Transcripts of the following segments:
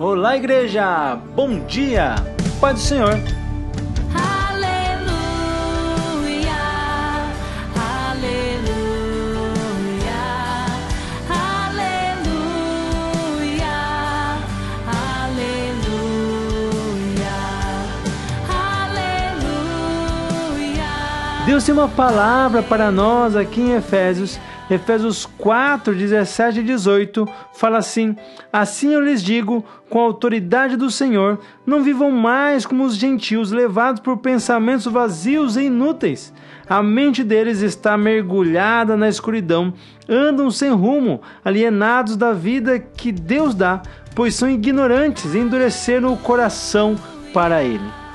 Olá, igreja! Bom dia! Pai do Senhor! Aleluia, aleluia, aleluia, aleluia, aleluia. Deus tem uma palavra para nós aqui em Efésios. Efésios 4, 17 e 18 fala assim: Assim eu lhes digo, com a autoridade do Senhor, não vivam mais como os gentios, levados por pensamentos vazios e inúteis. A mente deles está mergulhada na escuridão, andam sem rumo, alienados da vida que Deus dá, pois são ignorantes e endureceram o coração para Ele.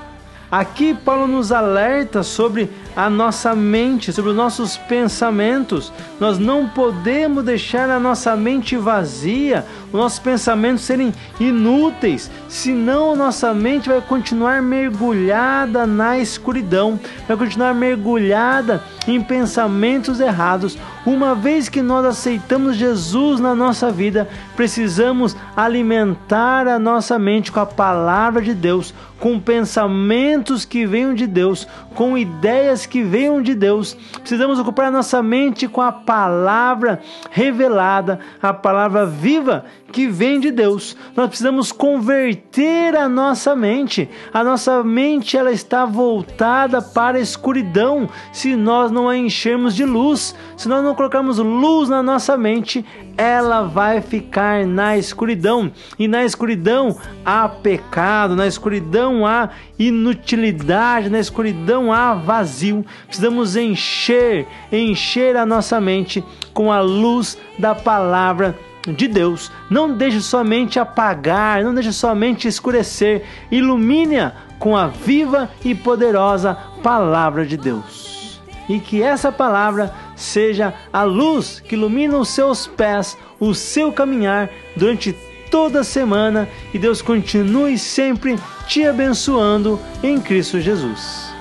Aqui Paulo nos alerta sobre a nossa mente, sobre os nossos pensamentos. Nós não podemos deixar a nossa mente vazia, os nossos pensamentos serem inúteis, senão a nossa mente vai continuar mergulhada na escuridão, vai continuar mergulhada em pensamentos errados. Uma vez que nós aceitamos Jesus na nossa vida, precisamos alimentar a nossa mente com a palavra de Deus, com pensamentos que venham de Deus, com ideias que venham de Deus. Precisamos ocupar nossa mente com a palavra revelada, a palavra viva que vem de Deus. Nós precisamos converter a nossa mente. A nossa mente ela está voltada para a escuridão se nós não a enchermos de luz. Se nós não colocarmos luz na nossa mente, ela vai ficar na escuridão. E na escuridão há pecado, na escuridão há inutilidade, na escuridão há vazio. Precisamos encher, encher a nossa mente com a luz da palavra de Deus. Não deixe somente apagar, não deixe somente escurecer. Ilumine-a com a viva e poderosa palavra de Deus. E que essa palavra seja a luz que ilumina os seus pés, o seu caminhar durante toda a semana e Deus continue sempre te abençoando em Cristo Jesus.